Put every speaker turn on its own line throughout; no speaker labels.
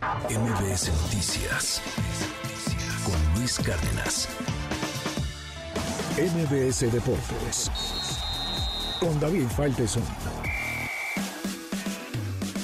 MBS Noticias con Luis Cárdenas. MBS Deportes con David Faitelson.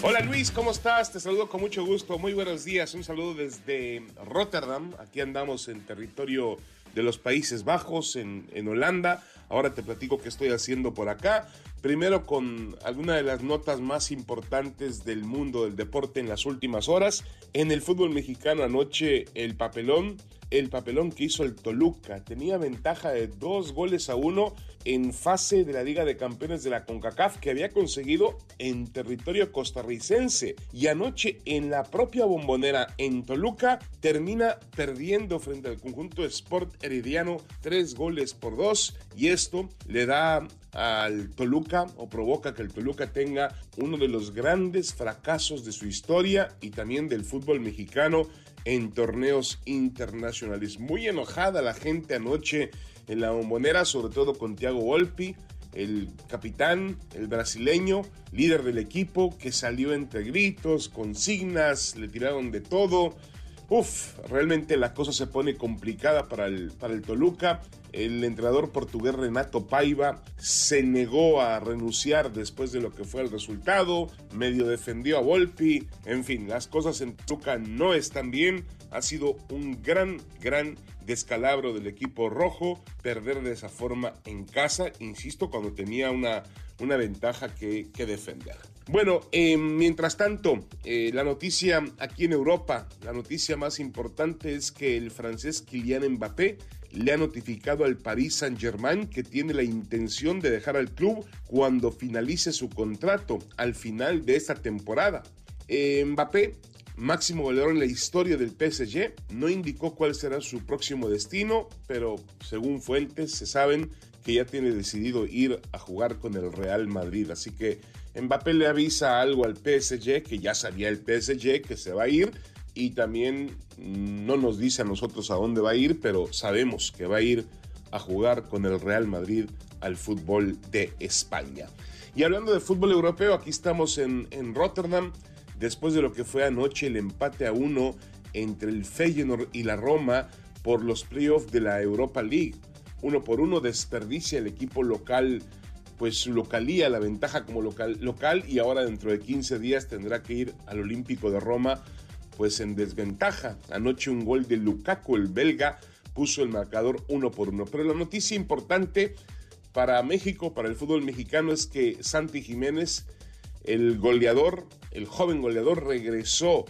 Hola Luis, ¿cómo estás? Te saludo con mucho gusto. Muy buenos días. Un saludo desde Rotterdam. Aquí andamos en territorio de los Países Bajos, en, en Holanda. Ahora te platico qué estoy haciendo por acá. Primero con alguna de las notas más importantes del mundo del deporte en las últimas horas. En el fútbol mexicano anoche el papelón, el papelón que hizo el Toluca. Tenía ventaja de dos goles a uno en fase de la Liga de Campeones de la CONCACAF que había conseguido en territorio costarricense. Y anoche en la propia bombonera en Toluca termina perdiendo frente al conjunto Sport Herediano tres goles por dos. Y esto le da al Toluca o provoca que el Toluca tenga uno de los grandes fracasos de su historia y también del fútbol mexicano en torneos internacionales. Muy enojada la gente anoche en la bombonera, sobre todo con Thiago Volpi, el capitán, el brasileño, líder del equipo, que salió entre gritos, consignas, le tiraron de todo. Uf, realmente la cosa se pone complicada para el, para el Toluca. El entrenador portugués Renato Paiva se negó a renunciar después de lo que fue el resultado, medio defendió a Volpi, en fin, las cosas en Toluca no están bien. Ha sido un gran, gran descalabro del equipo rojo perder de esa forma en casa, insisto, cuando tenía una, una ventaja que, defender. Bueno, eh, mientras tanto, eh, la noticia aquí en Europa, la noticia más importante es que el francés Kylian Mbappé le ha notificado al Paris Saint-Germain que tiene la intención de dejar al club cuando finalice su contrato al final de esta temporada. Eh, Mbappé, máximo goleador en la historia del PSG, no indicó cuál será su próximo destino, pero según fuentes se saben que ya tiene decidido ir a jugar con el Real Madrid, así que Mbappé le avisa algo al PSG, que ya sabía el PSG que se va a ir, y también no nos dice a nosotros a dónde va a ir, pero sabemos que va a ir a jugar con el Real Madrid al fútbol de España. Y hablando de fútbol europeo, aquí estamos en, en Rotterdam, después de lo que fue anoche el empate a uno entre el Feyenoord y la Roma por los playoffs de la Europa League. Uno por uno desperdicia el equipo local pues su localía, la ventaja como local, local y ahora dentro de 15 días tendrá que ir al Olímpico de Roma pues en desventaja. Anoche un gol de Lukaku, el belga, puso el marcador uno por uno. Pero la noticia importante para México, para el fútbol mexicano, es que Santi Jiménez, el goleador, el joven goleador, regresó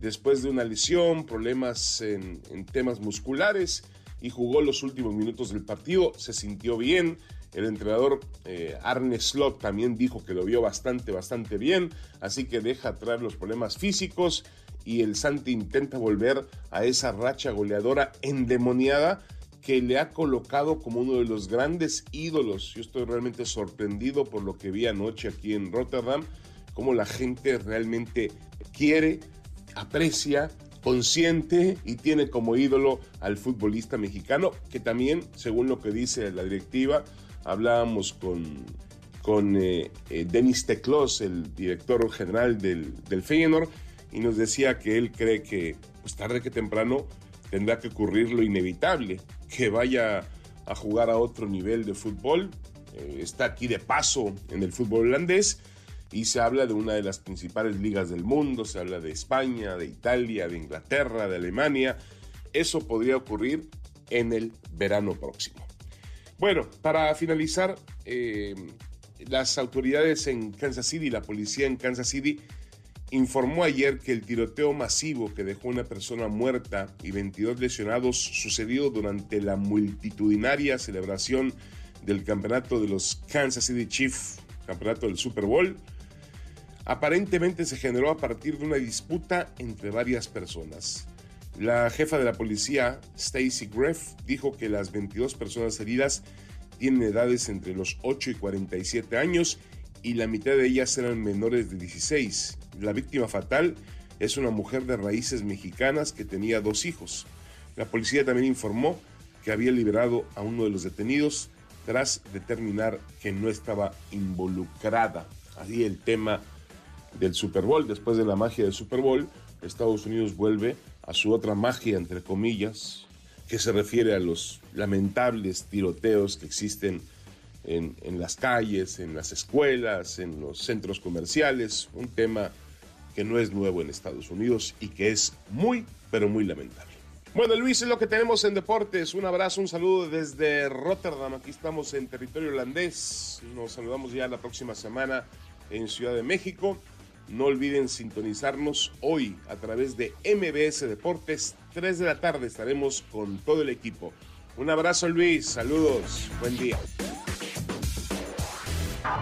después de una lesión, problemas en, temas musculares y jugó los últimos minutos del partido, se sintió bien, el entrenador eh, Arne Slot también dijo que lo vio bastante, bastante bien, así que deja atrás los problemas físicos y el Santi intenta volver a esa racha goleadora endemoniada que le ha colocado como uno de los grandes ídolos. Yo estoy realmente sorprendido por lo que vi anoche aquí en Rotterdam, cómo la gente realmente quiere, aprecia, consciente y tiene como ídolo al futbolista mexicano, que también, según lo que dice la directiva, hablábamos con, con eh, eh, Denis Teclos, el director general del, del Feyenoord, y nos decía que él cree que pues tarde que temprano tendrá que ocurrir lo inevitable, que vaya a jugar a otro nivel de fútbol. Eh, está aquí de paso en el fútbol holandés y se habla de una de las principales ligas del mundo, se habla de España, de Italia, de Inglaterra, de Alemania. Eso podría ocurrir en el verano próximo. Bueno, para finalizar, eh, las autoridades en Kansas City, la policía en Kansas City, informó ayer que el tiroteo masivo que dejó una persona muerta y 22 lesionados sucedió durante la multitudinaria celebración del campeonato de los Kansas City Chiefs, campeonato del Super Bowl, aparentemente se generó a partir de una disputa entre varias personas. La jefa de la policía, Stacy Greff, dijo que las 22 personas heridas tienen edades entre los 8 y 47 años y la mitad de ellas eran menores de 16. La víctima fatal es una mujer de raíces mexicanas que tenía dos hijos. La policía también informó que había liberado a uno de los detenidos tras determinar que no estaba involucrada. Así el tema del Super Bowl, después de la magia del Super Bowl, Estados Unidos vuelve a su otra magia, entre comillas, que se refiere a los lamentables tiroteos que existen en, en, las calles, en las escuelas, en los centros comerciales, un tema que no es nuevo en Estados Unidos y que es muy, pero muy lamentable. Bueno, Luis, es lo que tenemos en deportes. Un abrazo, un saludo desde Rotterdam. Aquí estamos en territorio holandés. Nos saludamos ya la próxima semana en Ciudad de México. No olviden sintonizarnos hoy a través de MBS Deportes. 3 de la tarde estaremos con todo el equipo. Un abrazo Luis, saludos, buen día.